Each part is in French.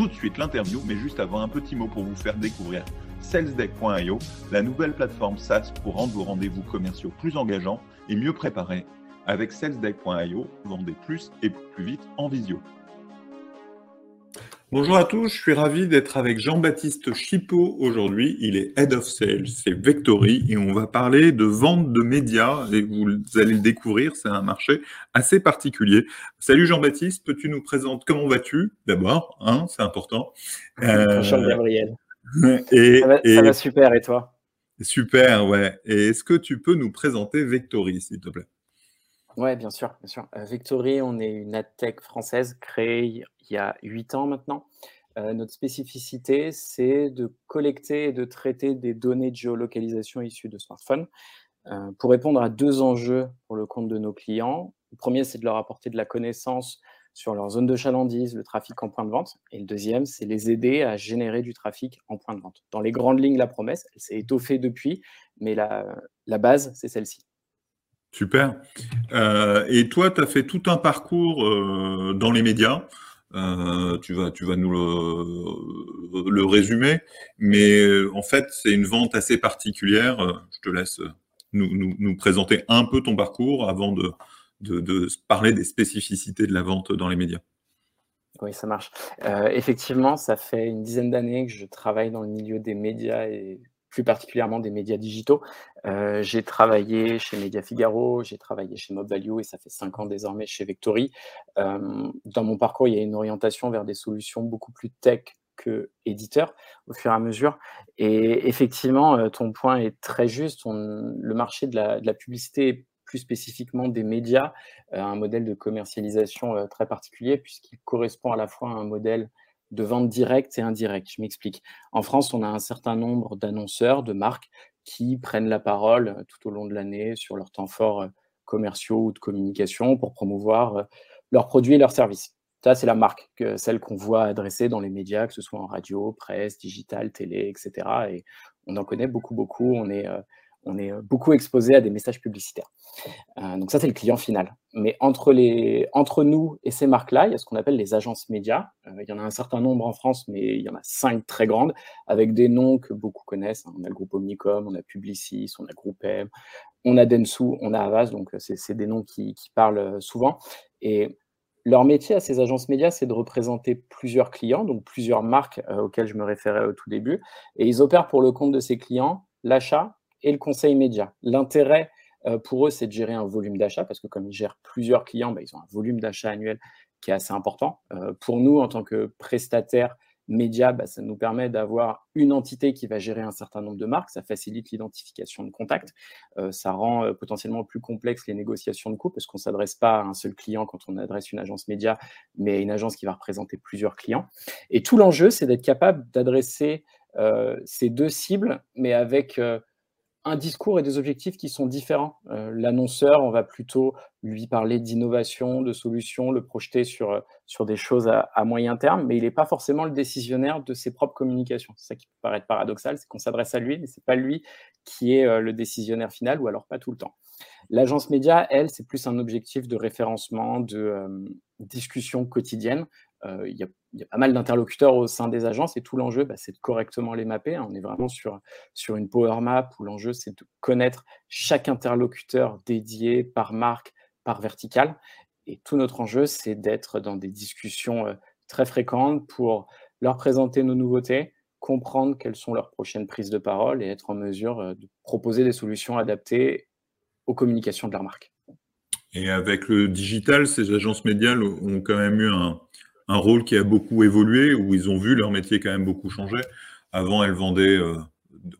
tout de suite l'interview, mais juste avant un petit mot pour vous faire découvrir salesdeck.io, la nouvelle plateforme SaaS pour rendre vos rendez-vous commerciaux plus engageants et mieux préparés. Avec salesdeck.io, vendez plus et plus vite en visio. Bonjour à tous, je suis ravi d'être avec Jean-Baptiste Chipot aujourd'hui. Il est Head of Sales c'est Vectory et on va parler de vente de médias et vous allez le découvrir, c'est un marché assez particulier. Salut Jean-Baptiste, peux-tu nous présenter comment vas-tu d'abord hein, C'est important. Bonjour euh, Gabriel. Et, ça, va, super et toi? Super, ouais. Et est-ce que tu peux nous présenter Vectory, s'il te plaît? Oui, bien sûr, bien sûr. Euh, Vectory, on est une adtech française créée il y a huit ans maintenant. Euh, notre spécificité, c'est de collecter et de traiter des données de géolocalisation issues de smartphones euh, pour répondre à deux enjeux pour le compte de nos clients. Le premier, c'est de leur apporter de la connaissance sur leur zone de chalandise, le trafic en point de vente. Et le deuxième, c'est les aider à générer du trafic en point de vente. Dans les grandes lignes, la promesse, elle s'est étoffée depuis, mais la base, c'est celle-ci. Super. Euh, et toi, tu as fait tout un parcours euh, dans les médias. Euh, tu, vas, nous le, résumer. Mais en fait, c'est une vente assez particulière. Je te laisse nous, présenter un peu ton parcours avant de, de, de, parler des spécificités de la vente dans les médias. Oui, ça marche. effectivement, ça fait une dizaine d'années que je travaille dans le milieu des médias et plus particulièrement des médias digitaux. Euh, j'ai travaillé chez Media Figaro, j'ai travaillé chez Mob Value et ça fait cinq ans désormais chez Vectory. Euh, dans mon parcours, il y a une orientation vers des solutions beaucoup plus tech que éditeur au fur et à mesure. Et effectivement, euh, ton point est très juste. le marché de la, publicité plus spécifiquement des médias, un modèle de commercialisation très particulier puisqu'il correspond à la fois à un modèle de vente directe et indirecte. Je m'explique. En France, on a un certain nombre d'annonceurs, de marques qui prennent la parole euh, tout au long de l'année sur leurs temps forts euh, commerciaux ou de communication pour promouvoir euh, leurs produits et leurs services. Ça, c'est la marque, celle qu'on voit adressée dans les médias, que ce soit en radio, presse, digital, télé, etc. Et on en connaît beaucoup, beaucoup. On est on est euh, beaucoup exposé à des messages publicitaires. Euh, donc ça, c'est le client final. Mais entre, les, entre nous et ces marques-là, il y a ce qu'on appelle les agences médias. Euh, il y en a un certain nombre en France, mais il y en a cinq très grandes, avec des noms que beaucoup connaissent. On a le groupe Omnicom, on a Publicis, on a Groupem, on a Densu, on a Avas, donc c'est des noms qui, parlent souvent. Et leur métier à ces agences médias, c'est de représenter plusieurs clients, donc plusieurs marques auxquelles je me référais au tout début. Et ils opèrent pour le compte de ces clients l'achat, et le conseil média. L'intérêt euh, pour eux, c'est de gérer un volume d'achat parce que comme ils gèrent plusieurs clients, bah, ils ont un volume d'achat annuel qui est assez important. Euh, pour nous, en tant que prestataire média, bah, ça nous permet d'avoir une entité qui va gérer un certain nombre de marques. Ça facilite l'identification de contacts. Euh, ça rend potentiellement plus complexe les négociations de coûts parce qu'on ne s'adresse pas à un seul client quand on adresse une agence média, mais une agence qui va représenter plusieurs clients. Et tout l'enjeu, c'est d'être capable d'adresser ces deux cibles, mais avec un discours et des objectifs qui sont différents. Euh, l'annonceur, on va plutôt lui parler d'innovation, de solutions, le projeter sur, euh, des choses à, moyen terme, mais il n'est pas forcément le décisionnaire de ses propres communications. C'est ça qui peut paraître paradoxal, c'est qu'on s'adresse à lui, mais ce n'est pas lui qui est euh, le décisionnaire final, ou alors pas tout le temps. L'agence média, elle, c'est plus un objectif de référencement, de discussion quotidienne. Il y a il y a pas mal d'interlocuteurs au sein des agences et tout l'enjeu, bah, c'est de correctement les mapper. On est vraiment sur, sur une power map où l'enjeu, c'est de connaître chaque interlocuteur dédié par marque, par verticale. Et tout notre enjeu, c'est d'être dans des discussions euh, très fréquentes pour leur présenter nos nouveautés, comprendre quelles sont leurs prochaines prises de parole et être en mesure euh, de proposer des solutions adaptées aux communications de leur marque. Et avec le digital, ces agences médiales ont quand même eu un, un rôle qui a beaucoup évolué, où ils ont vu leur métier quand même beaucoup changer. Avant, elles vendaient, euh,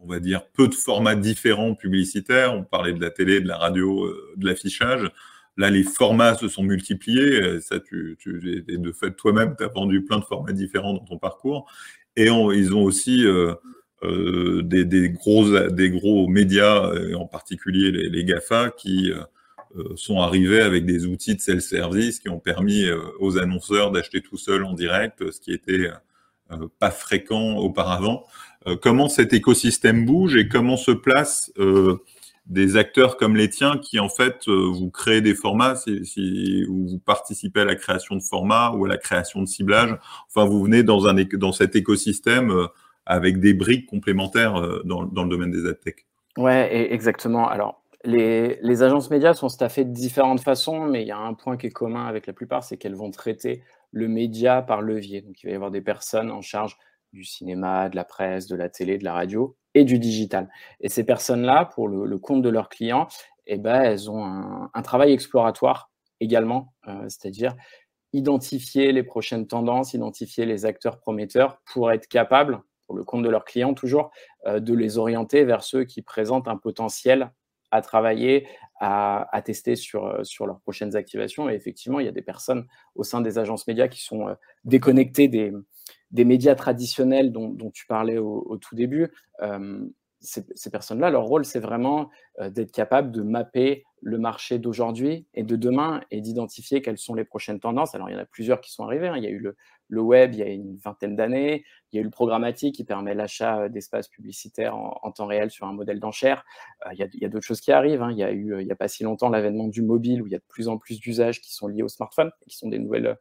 on va dire, peu de formats différents publicitaires. On parlait de la télé, de la radio, euh, de l'affichage. Là, les formats se sont multipliés. Ça, tu, tu de fait, toi-même, tu as vendu plein de formats différents dans ton parcours. Et ils ont aussi euh, des, gros, des gros médias, en particulier les, GAFA, qui sont arrivés avec des outils de self-service qui ont permis aux annonceurs d'acheter tout seuls en direct, ce qui était pas fréquent auparavant. comment cet écosystème bouge et comment se place des acteurs comme les tiens qui en fait euh, vous créez des formats ou vous participez à la création de formats ou à la création de ciblage? Enfin, vous venez dans un dans cet écosystème euh, avec des briques complémentaires euh, dans, dans, le domaine des adtech. Ouais, exactement. Alors, les, agences médias sont staffées de différentes façons, mais il y a un point qui est commun avec la plupart, c'est qu'elles vont traiter le média par levier. Donc, il va y avoir des personnes en charge du cinéma, de la presse, de la télé, de la radio et du digital. Et ces personnes-là, pour le, compte de leurs clients, eh ben, elles ont un, travail exploratoire également, euh, c'est-à-dire identifier les prochaines tendances, identifier les acteurs prometteurs pour être capable, pour le compte de leurs clients toujours, euh, de les orienter vers ceux qui présentent un potentiel à travailler, à, tester sur, euh, sur leurs prochaines activations. Et effectivement, il y a des personnes au sein des agences médias qui sont déconnectées des, médias traditionnels dont, tu parlais au, tout début, euh, ces, personnes-là, leur rôle, c'est vraiment euh, d'être capable de mapper le marché d'aujourd'hui et de demain et d'identifier quelles sont les prochaines tendances. Alors, il y en a plusieurs qui sont arrivées. Hein. Il y a eu le, web il y a une vingtaine d'années. Il y a eu le programmatique qui permet l'achat euh, d'espaces publicitaires en, temps réel sur un modèle d'enchère. il y a, d'autres choses qui arrivent. Hein. Il y a eu, il n'y a pas si longtemps, l'avènement du mobile où il y a de plus en plus d'usages qui sont liés au smartphone, qui sont des nouvelles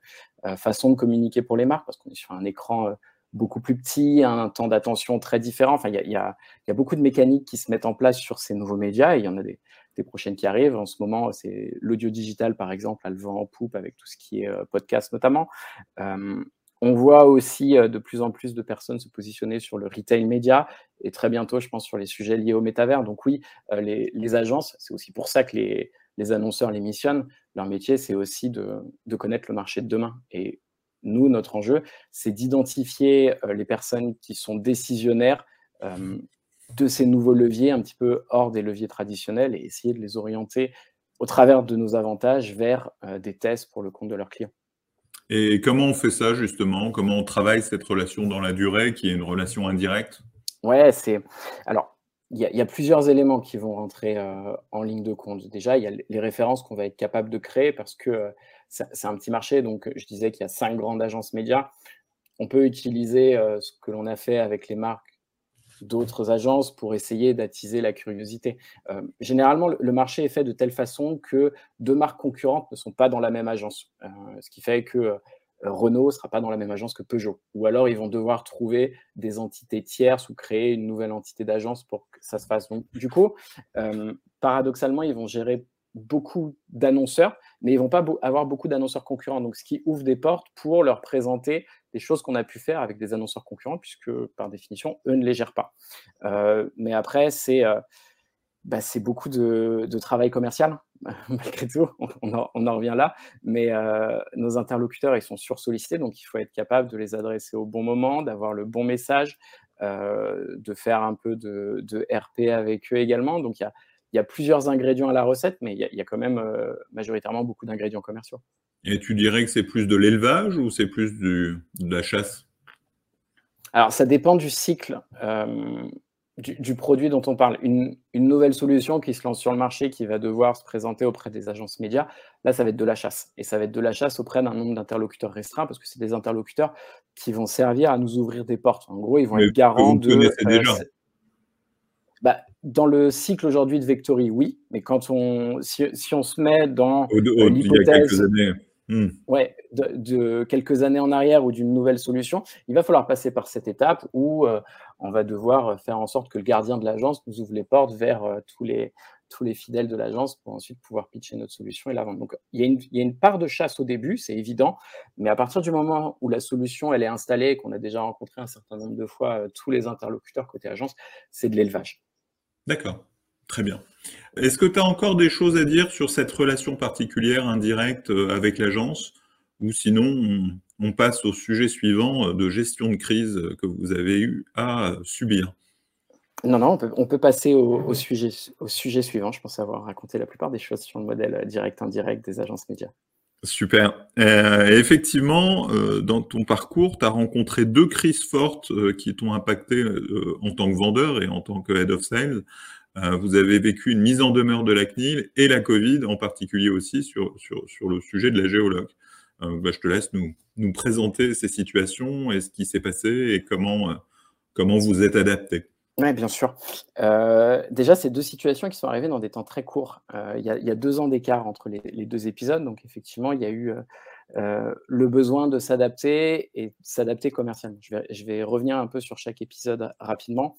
façons de communiquer pour les marques parce qu'on est sur un écran beaucoup plus petit, un temps d'attention très différent. Enfin, il y a, beaucoup de mécaniques qui se mettent en place sur ces nouveaux médias et il y en a des, prochaines qui arrivent. En ce moment, c'est l'audio digital, par exemple, à le vent en poupe avec tout ce qui est euh, podcast notamment. Euh, on voit aussi euh, de plus en plus de personnes se positionner sur le retail média et très bientôt, je pense, sur les sujets liés au métavers. Donc oui, les, agences, c'est aussi pour ça que les, annonceurs les missionnent. Leur métier, c'est aussi de, connaître le marché de demain. Nous, notre enjeu, c'est d'identifier euh, les personnes qui sont décisionnaires euh, de ces nouveaux leviers, un petit peu hors des leviers traditionnels, et essayer de les orienter au travers de nos avantages vers euh, des tests pour le compte de leurs clients. Et comment on fait ça justement? Comment on travaille cette relation dans la durée, qui est une relation indirecte? Ouais, c'est. Alors, il y, a plusieurs éléments qui vont rentrer en ligne de compte. Déjà, il y a les références qu'on va être capable de créer parce que c'est un petit marché. Donc, je disais qu'il y a cinq grandes agences médias. On peut utiliser euh, ce que l'on a fait avec les marques d'autres agences pour essayer d'attiser la curiosité. Euh, généralement, le marché est fait de telle façon que deux marques concurrentes ne sont pas dans la même agence. Euh, ce qui fait que Renault ne sera pas dans la même agence que Peugeot. Ou alors, ils vont devoir trouver des entités tierces ou créer une nouvelle entité d'agence pour que ça se fasse. Donc, du coup, paradoxalement, ils vont gérer beaucoup d'annonceurs, mais ils vont pas avoir beaucoup d'annonceurs concurrents. Donc, ce qui ouvre des portes pour leur présenter des choses qu'on a pu faire avec des annonceurs concurrents, puisque par définition, eux ne les gèrent pas. Euh, mais après, c'est euh, bah, beaucoup de, travail commercial, malgré tout. On en, revient là. Mais euh, nos interlocuteurs, ils sont sursollicités, donc il faut être capable de les adresser au bon moment, d'avoir le bon message, de faire un peu de, de RP avec eux également. Donc, il y a il y a plusieurs ingrédients à la recette, mais il y a, quand même euh, majoritairement beaucoup d'ingrédients commerciaux. Et tu dirais que c'est plus de l'élevage ou c'est plus de la chasse? Alors, ça dépend du cycle euh, du, produit dont on parle. Une, nouvelle solution qui se lance sur le marché, qui va devoir se présenter auprès des agences médias, là, ça va être de la chasse. Et ça va être de la chasse auprès d'un nombre d'interlocuteurs restreint, parce que c'est des interlocuteurs qui vont servir à nous ouvrir des portes. En gros, ils vont être garants de... Déjà. Bah, dans le cycle aujourd'hui de Vectory, oui, mais quand on, si, on se met dans l'hypothèse hmm. ouais, de, quelques années en arrière ou d'une nouvelle solution, il va falloir passer par cette étape où euh, on va devoir faire en sorte que le gardien de l'agence nous ouvre les portes vers euh, tous, les, fidèles de l'agence pour ensuite pouvoir pitcher notre solution et la vendre. Donc, il y, a une, part de chasse au début, c'est évident, mais à partir du moment où la solution est installée, qu'on a déjà rencontré un certain nombre de fois euh, tous les interlocuteurs côté agence, c'est de l'élevage. D'accord, très bien. Est-ce que tu as encore des choses à dire sur cette relation particulière, indirecte avec l'agence? Ou sinon, on, passe au sujet suivant euh, de gestion de crise que vous avez eu à subir non, non, on peut, passer au, sujet, au sujet suivant. Je pense avoir raconté la plupart des choses sur le modèle direct-indirect des agences médias. Super. Euh, effectivement, euh, dans ton parcours, tu as rencontré deux crises fortes euh, qui t'ont impacté en tant que vendeur et en tant que head of sales. vous avez vécu une mise en demeure de la CNIL et la Covid, en particulier aussi sur, sur, sur le sujet de la géologue. Bah, je te laisse nous, nous présenter ces situations et ce qui s'est passé et comment, comment vous êtes adapté. Oui, bien sûr. Euh, déjà, ces deux situations qui sont arrivées dans des temps très courts. Euh, il y, a deux ans d'écart entre les, deux épisodes. Donc, effectivement, il y a eu euh, le besoin de s'adapter et s'adapter commercialement. Je vais, revenir un peu sur chaque épisode rapidement.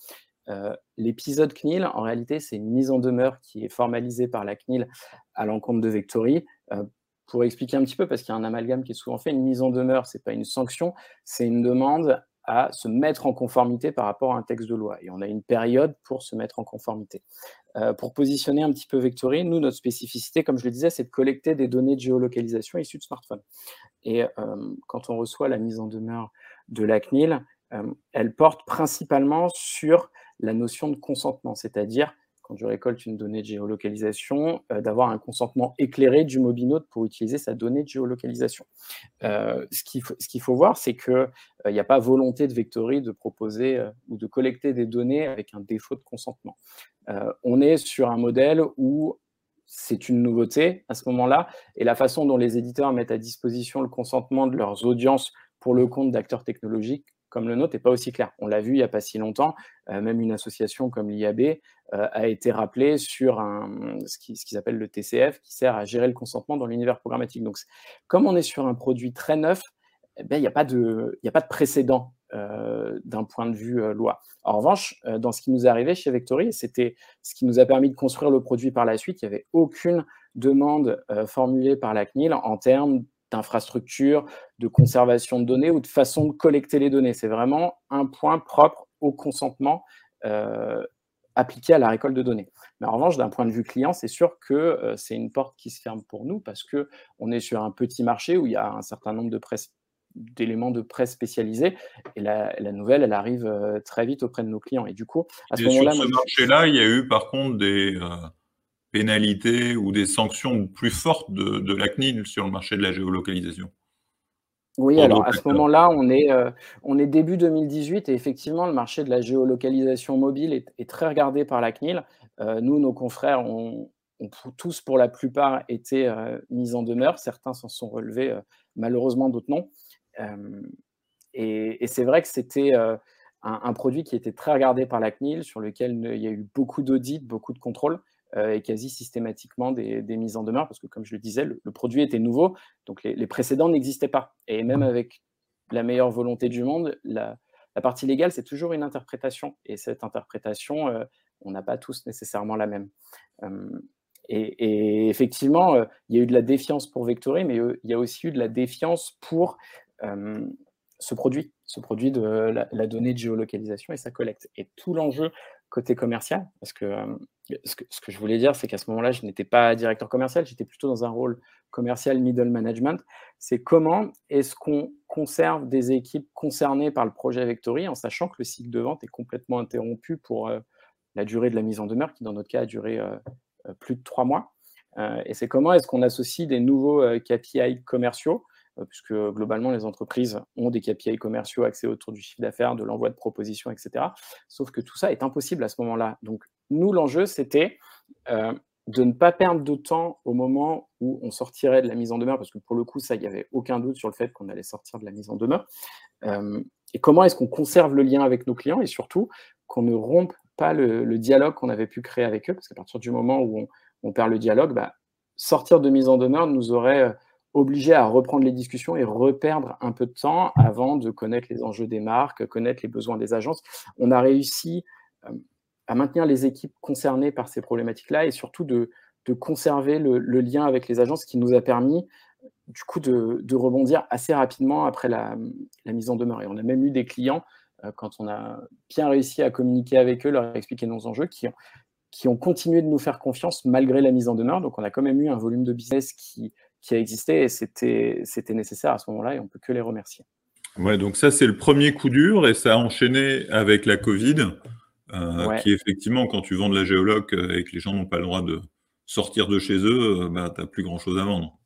L'épisode CNIL, en réalité, c'est une mise en demeure qui est formalisée par la CNIL à l'encontre de Vectory. Pour expliquer un petit peu, parce qu'il y a un amalgame qui est souvent fait, une mise en demeure, ce n'est pas une sanction, c'est une demande à se mettre en conformité par rapport à un texte de loi. Et on a une période pour se mettre en conformité. Euh, pour positionner un petit peu Vectory, nous, notre spécificité, comme je le disais, c'est de collecter des données de géolocalisation issues de smartphones. Et euh, quand on reçoit la mise en demeure de la CNIL, euh, elle porte principalement sur la notion de consentement, c'est-à-dire quand je récolte une donnée de géolocalisation, euh, d'avoir un consentement éclairé du mobinote pour utiliser sa donnée de géolocalisation. Euh, ce qu'il faut, faut, voir, c'est qu'il euh, n'y a pas volonté de Vectory de proposer ou de collecter des données avec un défaut de consentement. on est sur un modèle où c'est une nouveauté à ce moment-là, et la façon dont les éditeurs mettent à disposition le consentement de leurs audiences pour le compte d'acteurs technologiques comme le nôtre n'est pas aussi clair. On l'a vu il n'y a pas si longtemps, euh, même une association comme l'IAB euh, a été rappelée sur ce qu'ils ce appellent le TCF, qui sert à gérer le consentement dans l'univers programmatique. Donc, comme on est sur un produit très neuf, eh ben, il n'y a, pas de, a pas de précédent euh, d'un point de vue loi. En revanche, dans ce qui nous est arrivé chez Vectory, c'était ce qui nous a permis de construire le produit par la suite. Il n'y avait aucune demande formulée par la CNIL en termes d'infrastructure, de conservation de données ou de façon de collecter les données. C'est vraiment un point propre au consentement euh, appliqué à la récolte de données. Mais en revanche, d'un point de vue client, c'est sûr que euh, c'est une porte qui se ferme pour nous parce qu'on est sur un petit marché où il y a un certain nombre de presse d'éléments de presse spécialisés et la, nouvelle elle arrive euh, très vite auprès de nos clients et du coup à ce moment-là sur ce marché-là il y a eu par contre des pénalités ou des sanctions plus fortes de, la CNIL sur le marché de la géolocalisation oui, alors à ce moment-là, on est, euh, on est début 2018 et effectivement, le marché de la géolocalisation mobile est, très regardé par la CNIL. Euh, nous, nos confrères ont, tous, pour la plupart, été euh, mis en demeure. Certains s'en sont relevés, malheureusement, d'autres non. et, c'est vrai que c'était un, un, produit qui était très regardé par la CNIL, sur lequel il y a eu beaucoup d'audits, beaucoup de contrôles. Euh, et quasi systématiquement des, mises en demeure, parce que comme je le disais, le, produit était nouveau, donc les, précédents n'existaient pas. Et même avec la meilleure volonté du monde, la, partie légale, c'est toujours une interprétation. Et cette interprétation, euh, on n'a pas tous nécessairement la même. Euh, et, effectivement, il y a eu de la défiance pour Vectory, mais il y a aussi eu de la défiance pour ce produit, ce produit de la, la, donnée de géolocalisation et sa collecte. Et tout l'enjeu côté commercial, parce que ce, que ce que je voulais dire, c'est qu'à ce moment-là, je n'étais pas directeur commercial, j'étais plutôt dans un rôle commercial middle management. C'est comment est-ce qu'on conserve des équipes concernées par le projet Vectory en sachant que le cycle de vente est complètement interrompu pour euh, la durée de la mise en demeure, qui dans notre cas a duré euh, euh, plus de trois mois. et c'est comment est-ce qu'on associe des nouveaux KPI commerciaux euh, puisque globalement, les entreprises ont des KPI commerciaux axés autour du chiffre d'affaires, de l'envoi de propositions, etc. Sauf que tout ça est impossible à ce moment-là. Donc, nous, l'enjeu, c'était euh, de ne pas perdre de temps au moment où on sortirait de la mise en demeure, parce que pour le coup, ça, il n'y avait aucun doute sur le fait qu'on allait sortir de la mise en demeure. Euh, et comment est-ce qu'on conserve le lien avec nos clients et surtout qu'on ne rompe pas le, dialogue qu'on avait pu créer avec eux, parce qu'à partir du moment où on, perd le dialogue, bah, sortir de mise en demeure nous aurait obligé à reprendre les discussions et reperdre un peu de temps avant de connaître les enjeux des marques, connaître les besoins des agences. On a réussi euh, à maintenir les équipes concernées par ces problématiques-là et surtout de, conserver le, lien avec les agences qui nous a permis du coup de, rebondir assez rapidement après la, mise en demeure. Et on a même eu des clients, euh, quand on a bien réussi à communiquer avec eux, leur expliquer nos enjeux, qui ont, qui ont continué de nous faire confiance malgré la mise en demeure. Donc on a quand même eu un volume de business qui qui a existé et c'était, nécessaire à ce moment-là et on peut que les remercier. Ouais, donc ça c'est le premier coup dur et ça a enchaîné avec la Covid, euh, qui effectivement quand tu vends de la géologue euh, et que les gens n'ont pas le droit de sortir de chez eux, euh, bah, tu n'as plus grand-chose à vendre.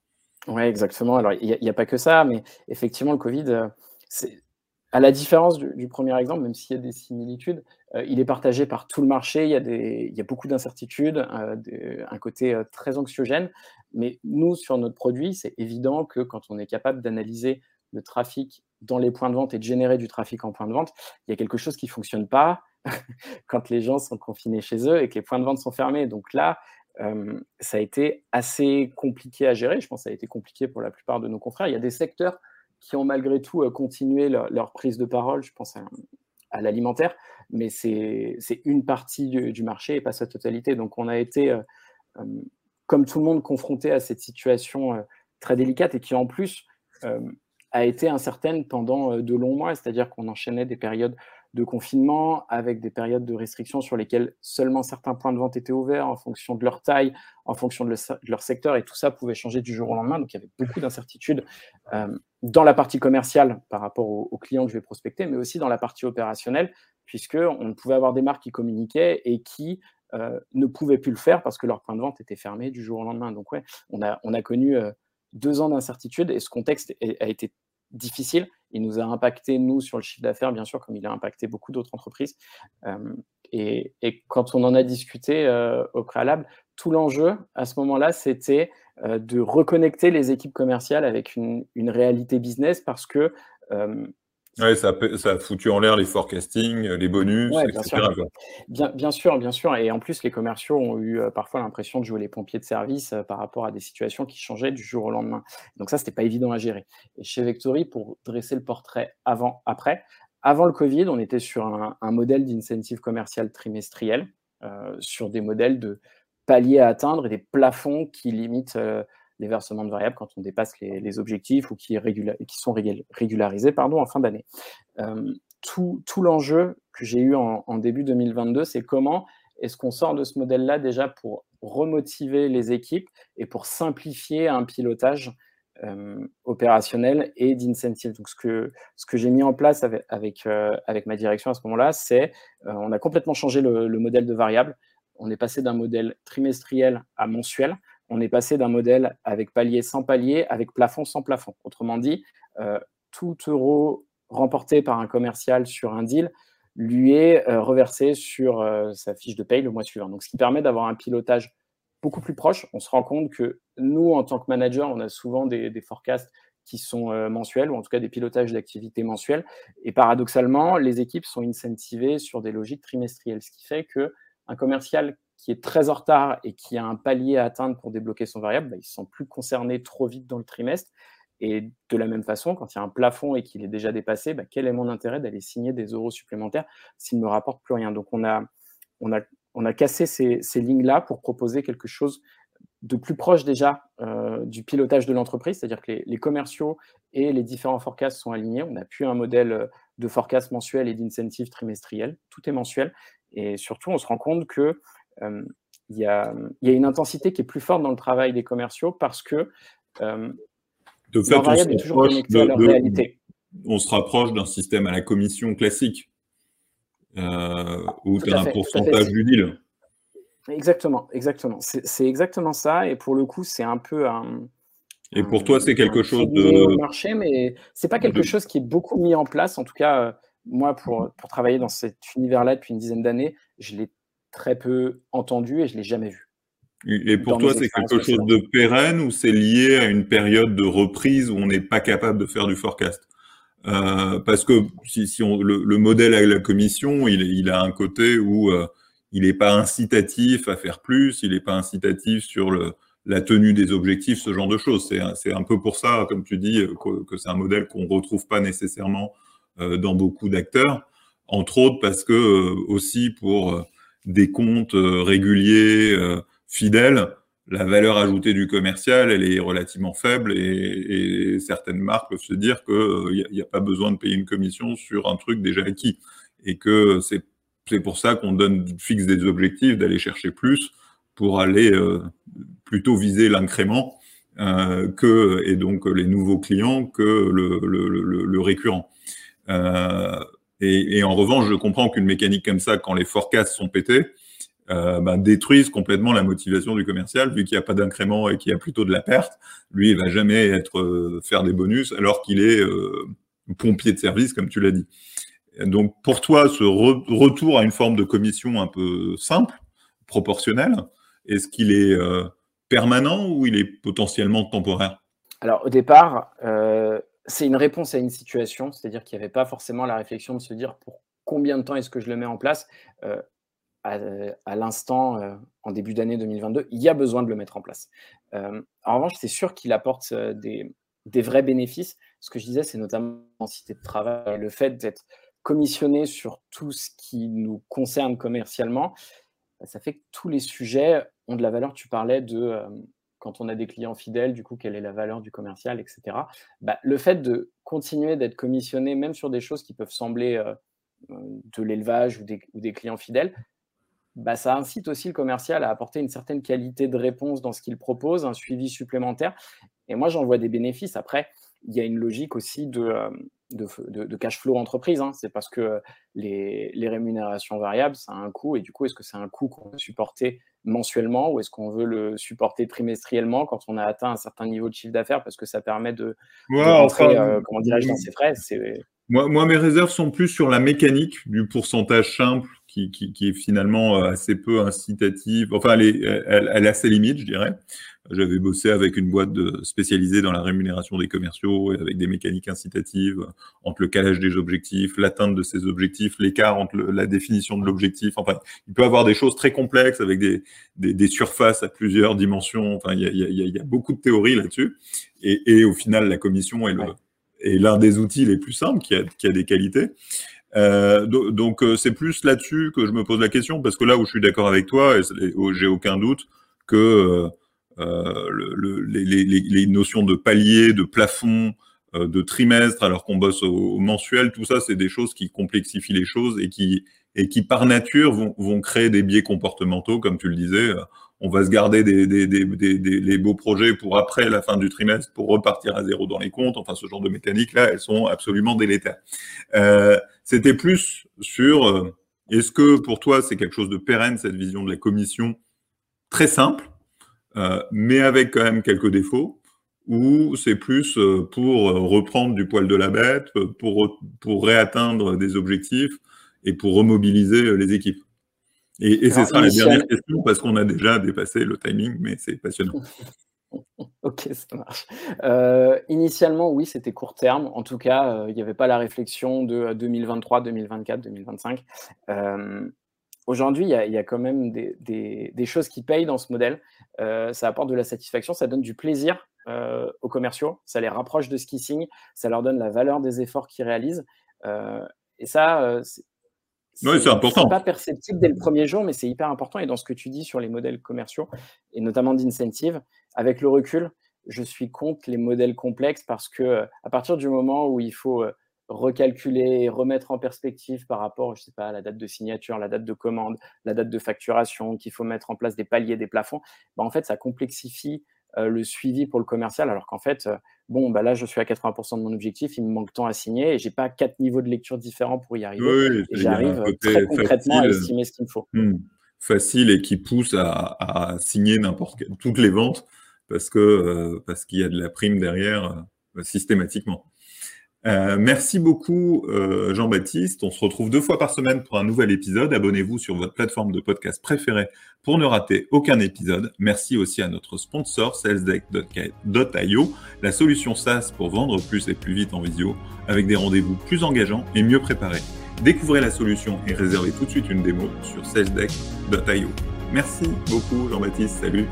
Oui, exactement. Alors, il n'y a, pas que ça, mais effectivement, le Covid, c'est, à la différence du, premier exemple, même s'il y a des similitudes, euh, il est partagé par tout le marché. Il y a, des, il y a beaucoup d'incertitudes, euh, un côté très anxiogène. Mais nous, sur notre produit, c'est évident que quand on est capable d'analyser le trafic dans les points de vente et de générer du trafic en point de vente, il y a quelque chose qui ne fonctionne pas quand les gens sont confinés chez eux et que les points de vente sont fermés. Donc là, ça a été assez compliqué à gérer. Je pense que ça a été compliqué pour la plupart de nos confrères. Il y a des secteurs qui ont malgré tout continué leur, prise de parole. Je pense à, l'alimentaire, mais c'est une partie du, marché et pas sa totalité. Donc on a été, comme tout le monde, confronté à cette situation très délicate et qui en plus a été incertaine pendant de longs mois. C'est-à-dire qu'on enchaînait des périodes de confinement, avec des périodes de restrictions sur lesquelles seulement certains points de vente étaient ouverts en fonction de leur taille, en fonction de, leur secteur, et tout ça pouvait changer du jour au lendemain. Donc il y avait beaucoup d'incertitudes euh, dans la partie commerciale par rapport aux, clients que je vais prospecter, mais aussi dans la partie opérationnelle, puisqu'on pouvait avoir des marques qui communiquaient et qui euh, ne pouvaient plus le faire parce que leur point de vente était fermé du jour au lendemain. Donc ouais, on a, on a connu euh, deux ans d'incertitude et ce contexte a été difficile. Il nous a impacté, nous, sur le chiffre d'affaires, bien sûr, comme il a impacté beaucoup d'autres entreprises. Euh, et, quand on en a discuté euh, au préalable, tout l'enjeu à ce moment-là, c'était euh, de reconnecter les équipes commerciales avec une, une réalité business parce que oui, ça, ça, a foutu en l'air les forecastings, les bonus, etc. Bien, bien, sûr, bien sûr. Et en plus, les commerciaux ont eu euh, parfois l'impression de jouer les pompiers de service euh, par rapport à des situations qui changeaient du jour au lendemain. Donc ça, c'était pas évident à gérer. Et chez Vectory, pour dresser le portrait avant-après, avant le Covid, on était sur un, modèle d'incentive commercial trimestriel, euh, sur des modèles de paliers à atteindre et des plafonds qui limitent les de variables quand on dépasse les, objectifs ou qui, qui sont régularisés pardon, en fin d'année. Euh, tout, l'enjeu que j'ai eu en, début 2022, c'est comment est-ce qu'on sort de ce modèle-là déjà pour remotiver les équipes et pour simplifier un pilotage euh, opérationnel et d'incentive. Donc, ce que, ce que j'ai mis en place avec, avec, euh, ma direction à ce moment-là, c'est on a complètement changé le, le, modèle de variables. On est passé d'un modèle trimestriel à mensuel on est passé d'un modèle avec palier sans palier, avec plafond sans plafond. Autrement dit, euh, tout euro remporté par un commercial sur un deal lui est euh, reversé sur euh, sa fiche de paye le mois suivant. Donc, ce qui permet d'avoir un pilotage beaucoup plus proche. On se rend compte que nous, en tant que manager, on a souvent des, forecasts qui sont mensuels, ou en tout cas des pilotages d'activités mensuels. Et paradoxalement, les équipes sont incentivées sur des logiques trimestrielles, ce qui fait qu'un commercial qui est très en retard et qui a un palier à atteindre pour débloquer son variable, bah, ils ne sont plus concernés trop vite dans le trimestre. Et de la même façon, quand il y a un plafond et qu'il est déjà dépassé, bah, quel est mon intérêt d'aller signer des euros supplémentaires s'il ne me rapporte plus rien? Donc on a, on a, on a cassé ces, ces lignes-là pour proposer quelque chose de plus proche déjà euh, du pilotage de l'entreprise, c'est-à-dire que les, les, commerciaux et les différents forecasts sont alignés. On n'a plus un modèle de forecast mensuel et d'incentive trimestriel, tout est mensuel. Et surtout, on se rend compte que euh, il y, a, une intensité qui est plus forte dans le travail des commerciaux parce que euh, de fait, on est toujours connecté à leur réalité. On se rapproche d'un système à la commission classique euh, où tu as un pourcentage du deal. Exactement, exactement. C'est exactement ça. Et pour le coup, c'est un peu un. Et pour toi, c'est quelque chose de. marché, mais c'est pas quelque chose qui est beaucoup mis en place. En tout cas, moi, pour, pour travailler dans cet univers-là depuis une dizaine d'années, je l'ai très peu entendu et je ne l'ai jamais vu. Et pour toi, c'est quelque chose de pérenne ou c'est lié à une période de reprise où on n'est pas capable de faire du forecast? Euh, Parce que si, si on, le, modèle avec la commission, il, il a un côté où euh, il n'est pas incitatif à faire plus, il n'est pas incitatif sur le, la tenue des objectifs, ce genre de choses. C'est un peu pour ça, comme tu dis, que, que c'est un modèle qu'on retrouve pas nécessairement euh, dans beaucoup d'acteurs, entre autres parce que aussi pour des comptes euh, réguliers, euh, fidèles, la valeur ajoutée du commercial, elle est relativement faible et, certaines marques peuvent se dire qu'il n'y a, a, pas besoin de payer une commission sur un truc déjà acquis et que c'est pour ça qu'on donne fixe des objectifs d'aller chercher plus pour aller euh, plutôt viser l'incrément euh, que et donc les nouveaux clients que le, récurrent. Euh, et, en revanche, je comprends qu'une mécanique comme ça, quand les forecasts sont pétés, euh, ben, complètement la motivation du commercial, vu qu'il n'y a pas d'incrément et qu'il y a plutôt de la perte. Lui, il va jamais être euh, faire des bonus alors qu'il est euh, pompier de service, comme tu l'as dit. Donc, pour toi, ce retour à une forme de commission un peu simple, proportionnelle, est-ce qu'il est, permanent ou il est potentiellement temporaire? Alors, au départ, c'est une réponse à une situation, c'est-à-dire qu'il n'y avait pas forcément la réflexion de se dire pour combien de temps est-ce que je le mets en place à, l'instant, euh, en début d'année 2022, il y a besoin de le mettre en place. Euh, en revanche, c'est sûr qu'il apporte euh, des, vrais bénéfices. Ce que je disais, c'est notamment l'intensité de travail, le fait d'être commissionné sur tout ce qui nous concerne commercialement. Ça fait que tous les sujets ont de la valeur. Tu parlais de quand on a des clients fidèles, du coup, quelle est la valeur du commercial, etc. Bah, le fait de continuer d'être commissionné, même sur des choses qui peuvent sembler de l'élevage ou des, clients fidèles, bah, ça incite aussi le commercial à apporter une certaine qualité de réponse dans ce qu'il propose, un suivi supplémentaire. Et moi, j'en vois des bénéfices. Après, il y a une logique aussi de, euh, cash flow entreprise. Hein. C'est parce que les, rémunérations variables, ça a un coût. Et du coup, est-ce que c'est un coût qu'on veut supporter mensuellement ou est-ce qu'on veut le supporter trimestriellement quand on a atteint un certain niveau de chiffre d'affaires parce que ça permet de, rentrer, euh, comment dirais-je, dans ses frais? Moi, moi, mes réserves sont plus sur la mécanique du pourcentage simple qui, qui, qui, est finalement euh, assez peu incitative. Enfin, elle, est, elle, elle, a ses limites, je dirais. J'avais bossé avec une boîte de, spécialisée dans la rémunération des commerciaux et avec des mécaniques incitatives entre le calage des objectifs, l'atteinte de ces objectifs, l'écart entre la définition de l'objectif. Enfin, il peut avoir des choses très complexes avec des, des, des surfaces à plusieurs dimensions. Enfin, il y a, y y beaucoup de théories là-dessus. Et, et, au final, la commission est est l'un des outils les plus simples qui a, qui a des qualités. Euh, donc euh, c'est plus là-dessus que je me pose la question parce que là où je suis d'accord avec toi et, j'ai aucun doute que euh, le, les, notions de palier, de plafond, de trimestre, alors qu'on bosse au, mensuel, tout ça c'est des choses qui complexifient les choses et qui et qui par nature vont, vont créer des biais comportementaux, comme tu le disais on va se garder des, les beaux projets pour après la fin du trimestre pour repartir à zéro dans les comptes. Enfin, ce genre de mécaniques-là, elles sont absolument délétères. Euh, C'était plus sur euh, est-ce que pour toi c'est quelque chose de pérenne cette vision de la commission? Très simple, euh, mais avec quand même quelques défauts, ou c'est plus pour reprendre du poil de la bête, pour pour réatteindre des objectifs et pour remobiliser les équipes? Et, et ce sera la dernière question parce qu'on a déjà dépassé le timing, mais c'est passionnant. ok, ça marche. Euh, initialement, oui, c'était court terme. En tout cas, euh, il n'y avait pas la réflexion de 2023, 2024, 2025. Euh, Aujourd'hui, il y, y, a quand même des, des, des, choses qui payent dans ce modèle. Euh, ça apporte de la satisfaction, ça donne du plaisir euh, aux commerciaux, ça les rapproche de ce qu'ils signent, ça leur donne la valeur des efforts qu'ils réalisent. Euh, et ça, c'est important. pas perceptible dès le premier jour, mais c'est hyper important. Et dans ce que tu dis sur les modèles commerciaux, et notamment d'incentive, avec le recul, je suis contre les modèles complexes parce que à partir du moment où il faut euh, recalculer, remettre en perspective par rapport, je sais pas, à la date de signature, la date de commande, la date de facturation, qu'il faut mettre en place des paliers, des plafonds, bah en fait, ça complexifie euh, le suivi pour le commercial, alors qu'en fait, euh, bon, bah là, je suis à 80% de mon objectif, il me manque tant à signer et j'ai pas quatre niveaux de lecture différents pour y arriver. J'arrive très concrètement à estimer ce qu'il me faut. Hmm. facile et qui pousse à, signer n'importe toutes les ventes parce que euh, parce qu'il y a de la prime derrière systématiquement. Euh, merci beaucoup euh, Jean-Baptiste. On se retrouve deux fois par semaine pour un nouvel épisode. Abonnez-vous sur votre plateforme de podcast préférée pour ne rater aucun épisode. Merci aussi à notre sponsor salesdeck.io, la solution SaaS pour vendre plus et plus vite en visio avec des rendez-vous plus engageants et mieux préparés. Découvrez la solution et réservez tout de suite une démo sur salesdeck.io. Merci beaucoup Jean-Baptiste. Salut.